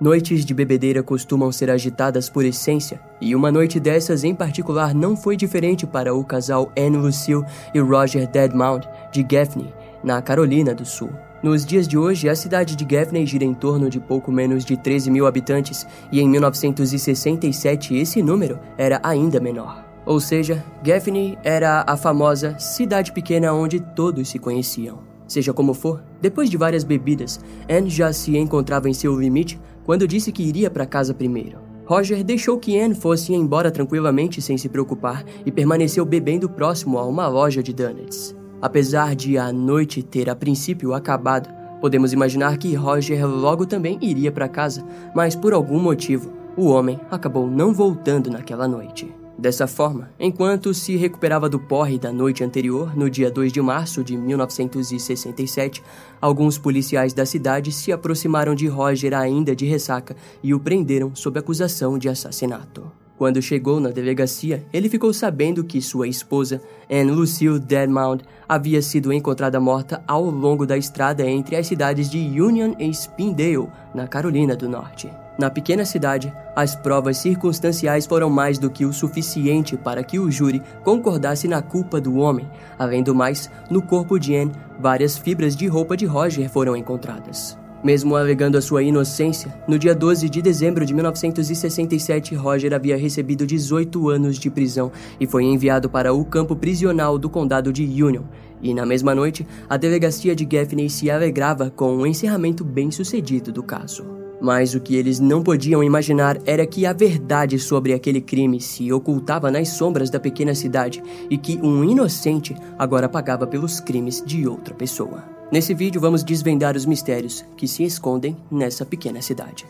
Noites de bebedeira costumam ser agitadas por essência, e uma noite dessas em particular não foi diferente para o casal Anne Lucille e Roger Deadmount de Gaffney, na Carolina do Sul. Nos dias de hoje, a cidade de Gaffney gira em torno de pouco menos de 13 mil habitantes, e em 1967 esse número era ainda menor. Ou seja, Gaffney era a famosa cidade pequena onde todos se conheciam. Seja como for, depois de várias bebidas, Anne já se encontrava em seu limite quando disse que iria para casa primeiro. Roger deixou que Anne fosse embora tranquilamente sem se preocupar e permaneceu bebendo próximo a uma loja de donuts. Apesar de a noite ter a princípio acabado, podemos imaginar que Roger logo também iria para casa, mas por algum motivo, o homem acabou não voltando naquela noite. Dessa forma, enquanto se recuperava do porre da noite anterior, no dia 2 de março de 1967, alguns policiais da cidade se aproximaram de Roger ainda de ressaca e o prenderam sob acusação de assassinato. Quando chegou na delegacia, ele ficou sabendo que sua esposa, Anne Lucille Deadmount, havia sido encontrada morta ao longo da estrada entre as cidades de Union e Spindale, na Carolina do Norte. Na pequena cidade, as provas circunstanciais foram mais do que o suficiente para que o júri concordasse na culpa do homem. Além do mais, no corpo de Anne, várias fibras de roupa de Roger foram encontradas. Mesmo alegando a sua inocência, no dia 12 de dezembro de 1967, Roger havia recebido 18 anos de prisão e foi enviado para o campo prisional do condado de Union. E na mesma noite, a delegacia de Gaffney se alegrava com o um encerramento bem-sucedido do caso. Mas o que eles não podiam imaginar era que a verdade sobre aquele crime se ocultava nas sombras da pequena cidade e que um inocente agora pagava pelos crimes de outra pessoa. Nesse vídeo vamos desvendar os mistérios que se escondem nessa pequena cidade.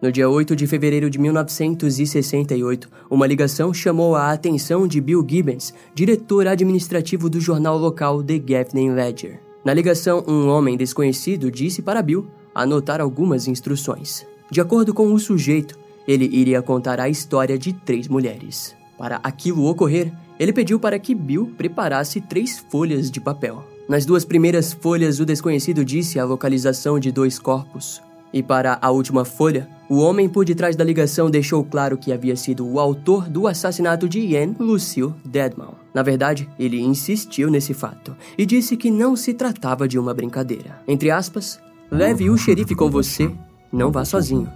No dia 8 de fevereiro de 1968, uma ligação chamou a atenção de Bill Gibbons, diretor administrativo do jornal local The Gaffney Ledger. Na ligação, um homem desconhecido disse para Bill anotar algumas instruções. De acordo com o sujeito, ele iria contar a história de três mulheres. Para aquilo ocorrer, ele pediu para que Bill preparasse três folhas de papel. Nas duas primeiras folhas, o desconhecido disse a localização de dois corpos. E para a última folha, o homem por detrás da ligação deixou claro que havia sido o autor do assassinato de Ian Lucille Deadman. Na verdade, ele insistiu nesse fato e disse que não se tratava de uma brincadeira. Entre aspas, leve o xerife com você, não vá sozinho,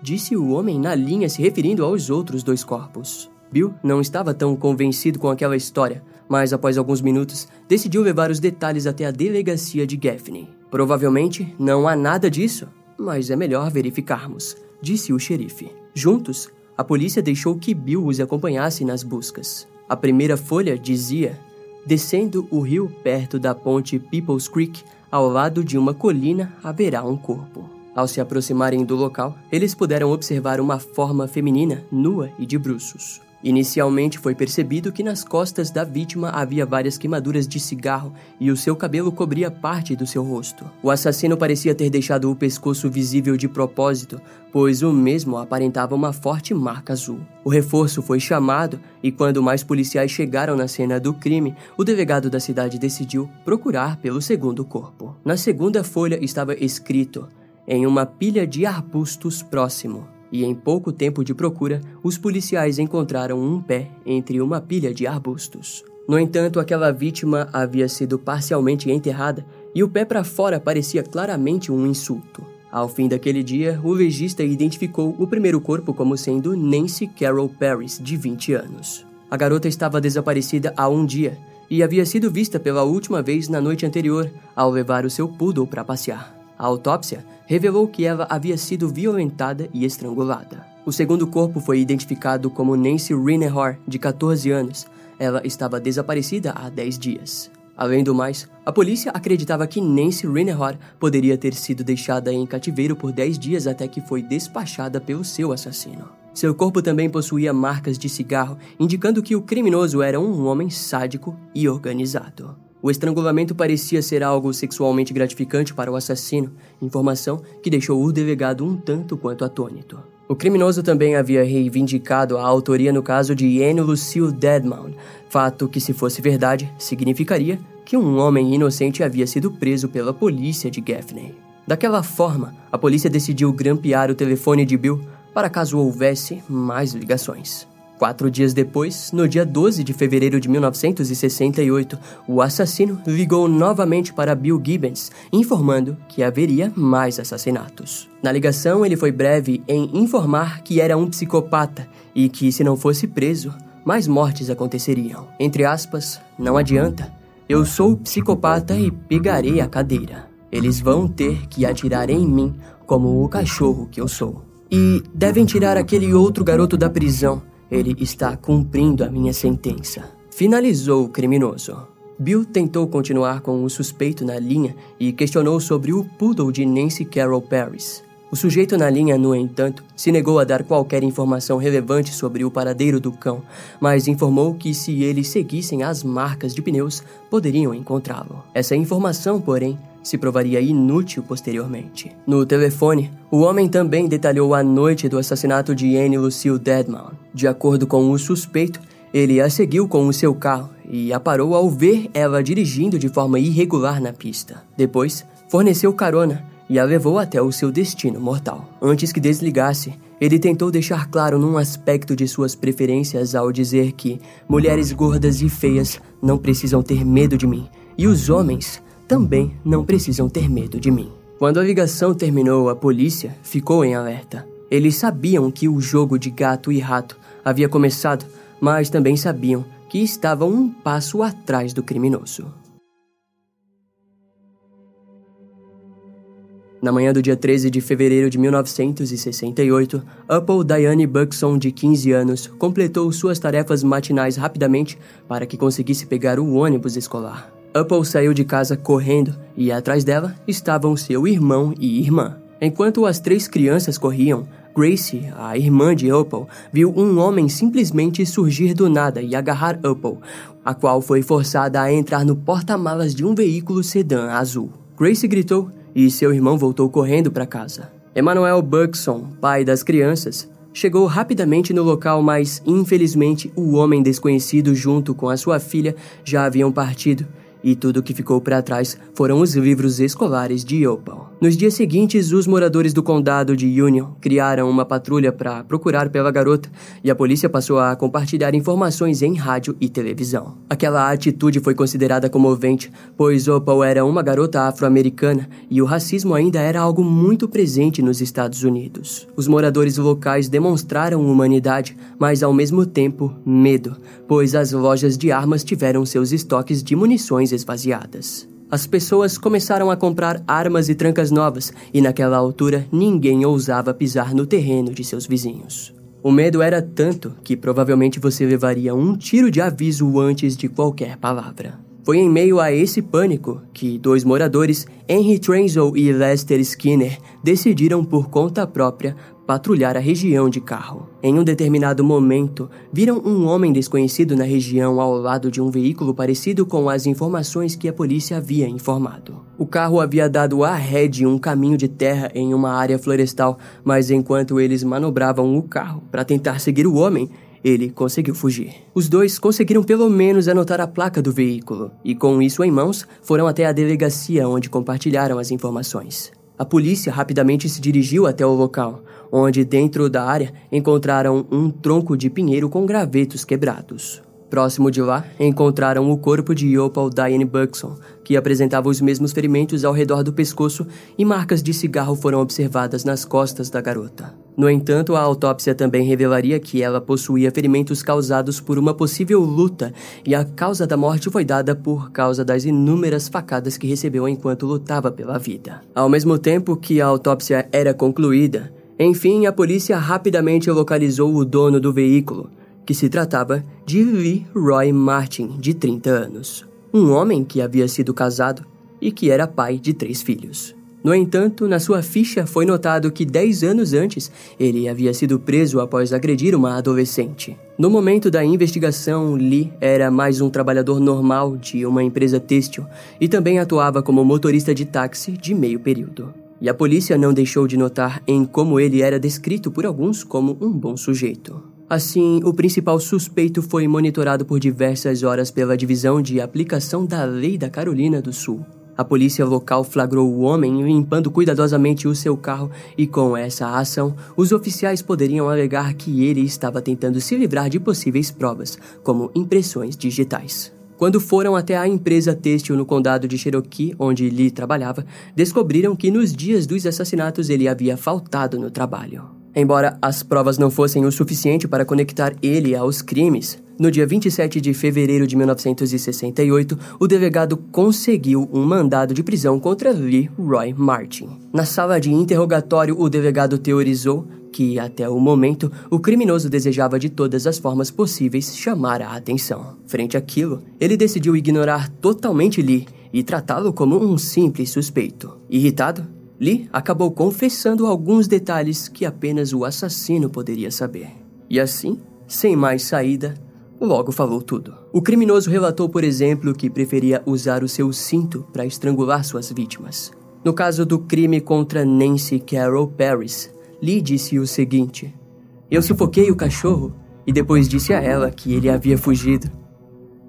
disse o homem na linha se referindo aos outros dois corpos. Bill não estava tão convencido com aquela história, mas após alguns minutos decidiu levar os detalhes até a delegacia de Gaffney. Provavelmente não há nada disso, mas é melhor verificarmos, disse o xerife. Juntos, a polícia deixou que Bill os acompanhasse nas buscas. A primeira folha dizia: Descendo o rio perto da ponte People's Creek, ao lado de uma colina haverá um corpo. Ao se aproximarem do local, eles puderam observar uma forma feminina nua e de bruços. Inicialmente foi percebido que nas costas da vítima havia várias queimaduras de cigarro e o seu cabelo cobria parte do seu rosto. O assassino parecia ter deixado o pescoço visível de propósito, pois o mesmo aparentava uma forte marca azul. O reforço foi chamado e, quando mais policiais chegaram na cena do crime, o delegado da cidade decidiu procurar pelo segundo corpo. Na segunda folha estava escrito: em uma pilha de arbustos próximo e em pouco tempo de procura, os policiais encontraram um pé entre uma pilha de arbustos. No entanto, aquela vítima havia sido parcialmente enterrada e o pé para fora parecia claramente um insulto. Ao fim daquele dia, o legista identificou o primeiro corpo como sendo Nancy Carol Paris, de 20 anos. A garota estava desaparecida há um dia e havia sido vista pela última vez na noite anterior ao levar o seu poodle para passear. A autópsia revelou que ela havia sido violentada e estrangulada. O segundo corpo foi identificado como Nancy Rinehor, de 14 anos. Ela estava desaparecida há 10 dias. Além do mais, a polícia acreditava que Nancy Rinehor poderia ter sido deixada em cativeiro por 10 dias até que foi despachada pelo seu assassino. Seu corpo também possuía marcas de cigarro, indicando que o criminoso era um homem sádico e organizado. O estrangulamento parecia ser algo sexualmente gratificante para o assassino, informação que deixou o delegado um tanto quanto atônito. O criminoso também havia reivindicado a autoria no caso de Anne Lucille Deadmount, fato que, se fosse verdade, significaria que um homem inocente havia sido preso pela polícia de Gaffney. Daquela forma, a polícia decidiu grampear o telefone de Bill para caso houvesse mais ligações. Quatro dias depois, no dia 12 de fevereiro de 1968, o assassino ligou novamente para Bill Gibbons, informando que haveria mais assassinatos. Na ligação, ele foi breve em informar que era um psicopata e que, se não fosse preso, mais mortes aconteceriam. Entre aspas, não adianta. Eu sou psicopata e pegarei a cadeira. Eles vão ter que atirar em mim como o cachorro que eu sou. E devem tirar aquele outro garoto da prisão ele está cumprindo a minha sentença. Finalizou o criminoso. Bill tentou continuar com o suspeito na linha e questionou sobre o poodle de Nancy Carroll Paris. O sujeito na linha, no entanto, se negou a dar qualquer informação relevante sobre o paradeiro do cão, mas informou que se eles seguissem as marcas de pneus, poderiam encontrá-lo. Essa informação, porém, se provaria inútil posteriormente. No telefone, o homem também detalhou a noite do assassinato de Anne Lucille Deadman. De acordo com o suspeito, ele a seguiu com o seu carro e a parou ao ver ela dirigindo de forma irregular na pista. Depois, forneceu carona e a levou até o seu destino mortal. Antes que desligasse, ele tentou deixar claro num aspecto de suas preferências ao dizer que mulheres gordas e feias não precisam ter medo de mim e os homens também não precisam ter medo de mim. Quando a ligação terminou, a polícia ficou em alerta. Eles sabiam que o jogo de gato e rato havia começado, mas também sabiam que estavam um passo atrás do criminoso. Na manhã do dia 13 de fevereiro de 1968, Apple Diane Buxton, de 15 anos, completou suas tarefas matinais rapidamente para que conseguisse pegar o ônibus escolar. Apple saiu de casa correndo e atrás dela estavam seu irmão e irmã. Enquanto as três crianças corriam, Gracie, a irmã de Apple, viu um homem simplesmente surgir do nada e agarrar Apple, a qual foi forçada a entrar no porta-malas de um veículo sedã azul. Gracie gritou e seu irmão voltou correndo para casa. Emmanuel Buxton, pai das crianças, chegou rapidamente no local, mas infelizmente o homem desconhecido junto com a sua filha já haviam partido e tudo que ficou para trás foram os livros escolares de Opal. Nos dias seguintes, os moradores do condado de Union criaram uma patrulha para procurar pela garota e a polícia passou a compartilhar informações em rádio e televisão. Aquela atitude foi considerada comovente, pois Opal era uma garota afro-americana e o racismo ainda era algo muito presente nos Estados Unidos. Os moradores locais demonstraram humanidade, mas ao mesmo tempo medo, pois as lojas de armas tiveram seus estoques de munições esvaziadas. As pessoas começaram a comprar armas e trancas novas, e naquela altura ninguém ousava pisar no terreno de seus vizinhos. O medo era tanto que provavelmente você levaria um tiro de aviso antes de qualquer palavra. Foi em meio a esse pânico que dois moradores, Henry Trenzel e Lester Skinner, decidiram por conta própria patrulhar a região de carro. Em um determinado momento, viram um homem desconhecido na região ao lado de um veículo parecido com as informações que a polícia havia informado. O carro havia dado a ré um caminho de terra em uma área florestal, mas enquanto eles manobravam o carro para tentar seguir o homem, ele conseguiu fugir. Os dois conseguiram pelo menos anotar a placa do veículo e, com isso em mãos, foram até a delegacia onde compartilharam as informações. A polícia rapidamente se dirigiu até o local, onde, dentro da área, encontraram um tronco de pinheiro com gravetos quebrados. Próximo de lá, encontraram o corpo de Yopal Diane Buxton, que apresentava os mesmos ferimentos ao redor do pescoço e marcas de cigarro foram observadas nas costas da garota. No entanto, a autópsia também revelaria que ela possuía ferimentos causados por uma possível luta e a causa da morte foi dada por causa das inúmeras facadas que recebeu enquanto lutava pela vida. Ao mesmo tempo que a autópsia era concluída, enfim, a polícia rapidamente localizou o dono do veículo, que se tratava de Lee Roy Martin, de 30 anos, um homem que havia sido casado e que era pai de três filhos. No entanto, na sua ficha foi notado que 10 anos antes ele havia sido preso após agredir uma adolescente. No momento da investigação, Lee era mais um trabalhador normal de uma empresa têxtil e também atuava como motorista de táxi de meio período. E a polícia não deixou de notar em como ele era descrito por alguns como um bom sujeito. Assim, o principal suspeito foi monitorado por diversas horas pela divisão de aplicação da lei da Carolina do Sul. A polícia local flagrou o homem limpando cuidadosamente o seu carro e, com essa ação, os oficiais poderiam alegar que ele estava tentando se livrar de possíveis provas, como impressões digitais. Quando foram até a empresa têxtil no condado de Cherokee, onde Lee trabalhava, descobriram que nos dias dos assassinatos ele havia faltado no trabalho. Embora as provas não fossem o suficiente para conectar ele aos crimes, no dia 27 de fevereiro de 1968, o delegado conseguiu um mandado de prisão contra Lee Roy Martin. Na sala de interrogatório, o delegado teorizou que, até o momento, o criminoso desejava de todas as formas possíveis chamar a atenção. Frente àquilo, ele decidiu ignorar totalmente Lee e tratá-lo como um simples suspeito. Irritado, Lee acabou confessando alguns detalhes que apenas o assassino poderia saber. E assim, sem mais saída, logo falou tudo. O criminoso relatou, por exemplo, que preferia usar o seu cinto para estrangular suas vítimas. No caso do crime contra Nancy Carol Paris, Lee disse o seguinte: Eu sufoquei o cachorro e depois disse a ela que ele havia fugido.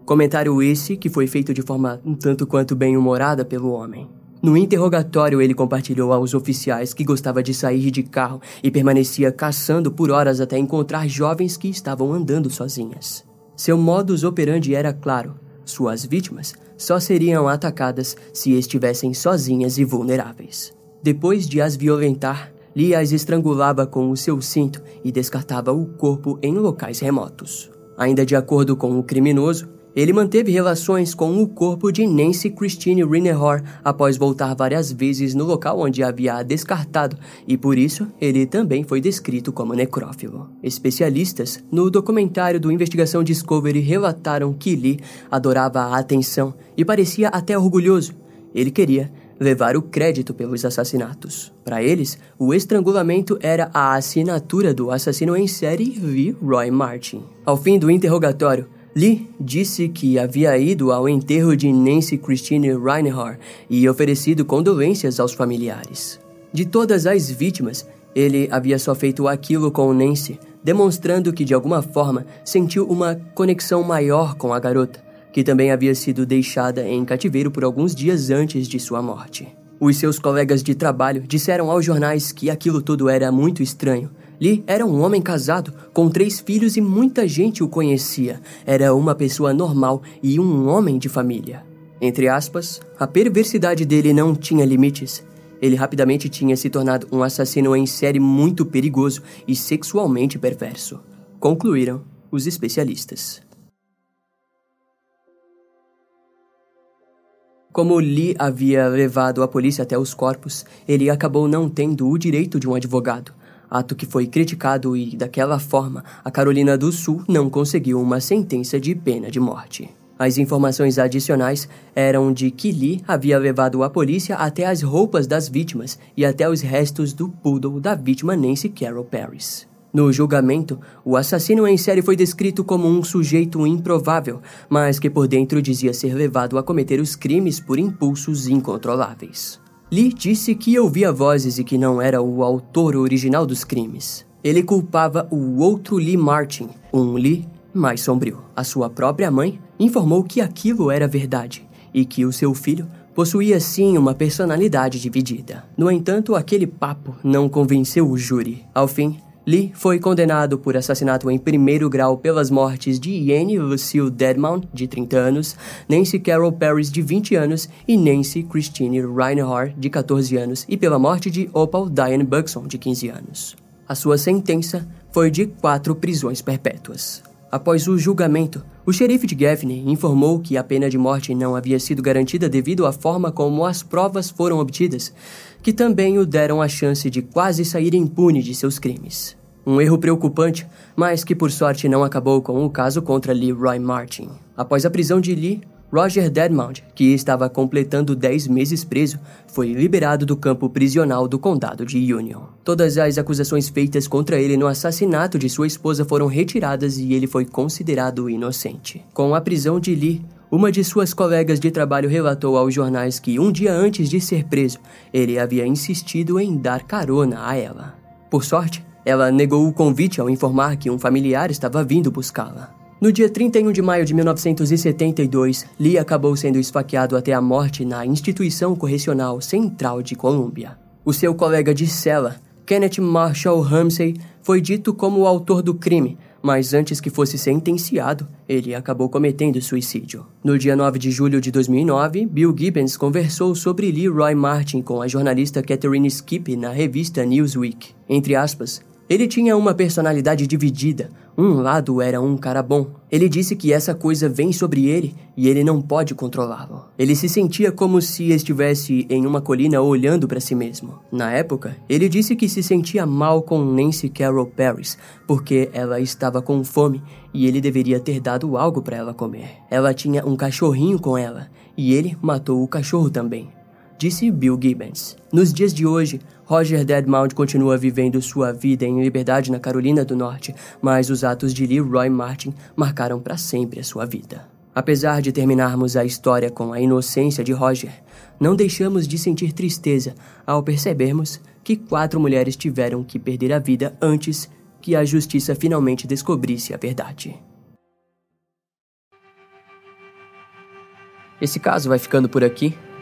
Comentário esse que foi feito de forma um tanto quanto bem-humorada pelo homem. No interrogatório, ele compartilhou aos oficiais que gostava de sair de carro e permanecia caçando por horas até encontrar jovens que estavam andando sozinhas. Seu modus operandi era claro: suas vítimas só seriam atacadas se estivessem sozinhas e vulneráveis. Depois de as violentar, Lee as estrangulava com o seu cinto e descartava o corpo em locais remotos. Ainda de acordo com o criminoso, ele manteve relações com o corpo de Nancy Christine Rinehor após voltar várias vezes no local onde havia descartado e por isso ele também foi descrito como necrófilo. Especialistas no documentário do Investigação Discovery relataram que Lee adorava a atenção e parecia até orgulhoso. Ele queria levar o crédito pelos assassinatos. Para eles, o estrangulamento era a assinatura do assassino em série Lee Roy Martin. Ao fim do interrogatório, Lee disse que havia ido ao enterro de Nancy Christine Reinhardt e oferecido condolências aos familiares. De todas as vítimas, ele havia só feito aquilo com Nancy, demonstrando que de alguma forma sentiu uma conexão maior com a garota que também havia sido deixada em cativeiro por alguns dias antes de sua morte. Os seus colegas de trabalho disseram aos jornais que aquilo tudo era muito estranho. Lee era um homem casado, com três filhos e muita gente o conhecia. Era uma pessoa normal e um homem de família. Entre aspas, a perversidade dele não tinha limites. Ele rapidamente tinha se tornado um assassino em série muito perigoso e sexualmente perverso. Concluíram os especialistas. Como Lee havia levado a polícia até os corpos, ele acabou não tendo o direito de um advogado, ato que foi criticado e, daquela forma, a Carolina do Sul não conseguiu uma sentença de pena de morte. As informações adicionais eram de que Lee havia levado a polícia até as roupas das vítimas e até os restos do poodle da vítima Nancy Carol Paris. No julgamento, o assassino em série foi descrito como um sujeito improvável, mas que por dentro dizia ser levado a cometer os crimes por impulsos incontroláveis. Lee disse que ouvia vozes e que não era o autor original dos crimes. Ele culpava o outro Lee Martin, um Lee mais sombrio. A sua própria mãe informou que aquilo era verdade e que o seu filho possuía sim uma personalidade dividida. No entanto, aquele papo não convenceu o júri. Ao fim, Lee foi condenado por assassinato em primeiro grau pelas mortes de Ian Lucille Deadmount, de 30 anos, Nancy Carol Paris, de 20 anos, e Nancy Christine Reinhardt, de 14 anos, e pela morte de Opal Diane Buxton, de 15 anos. A sua sentença foi de quatro prisões perpétuas. Após o julgamento, o xerife de Gaffney informou que a pena de morte não havia sido garantida devido à forma como as provas foram obtidas, que também o deram a chance de quase sair impune de seus crimes. Um erro preocupante, mas que por sorte não acabou com o caso contra Lee Roy Martin. Após a prisão de Lee, Roger Deadmount, que estava completando 10 meses preso, foi liberado do campo prisional do condado de Union. Todas as acusações feitas contra ele no assassinato de sua esposa foram retiradas e ele foi considerado inocente. Com a prisão de Lee, uma de suas colegas de trabalho relatou aos jornais que um dia antes de ser preso, ele havia insistido em dar carona a ela. Por sorte, Ela negou o convite ao informar que um familiar estava vindo buscá-la. No dia 31 de maio de 1972, Lee acabou sendo esfaqueado até a morte na Instituição Correcional Central de Colômbia. O seu colega de cela, Kenneth Marshall Ramsey, foi dito como o autor do crime, mas antes que fosse sentenciado, ele acabou cometendo suicídio. No dia 9 de julho de 2009, Bill Gibbons conversou sobre Leroy Martin com a jornalista Catherine Skip na revista Newsweek. Entre aspas, ele tinha uma personalidade dividida. Um lado era um cara bom. Ele disse que essa coisa vem sobre ele e ele não pode controlá-lo. Ele se sentia como se estivesse em uma colina olhando para si mesmo. Na época, ele disse que se sentia mal com Nancy Carroll Paris porque ela estava com fome e ele deveria ter dado algo para ela comer. Ela tinha um cachorrinho com ela e ele matou o cachorro também disse Bill Gibbons. Nos dias de hoje, Roger Deadmount continua vivendo sua vida em liberdade na Carolina do Norte, mas os atos de Leroy Martin marcaram para sempre a sua vida. Apesar de terminarmos a história com a inocência de Roger, não deixamos de sentir tristeza ao percebermos que quatro mulheres tiveram que perder a vida antes que a justiça finalmente descobrisse a verdade. Esse caso vai ficando por aqui.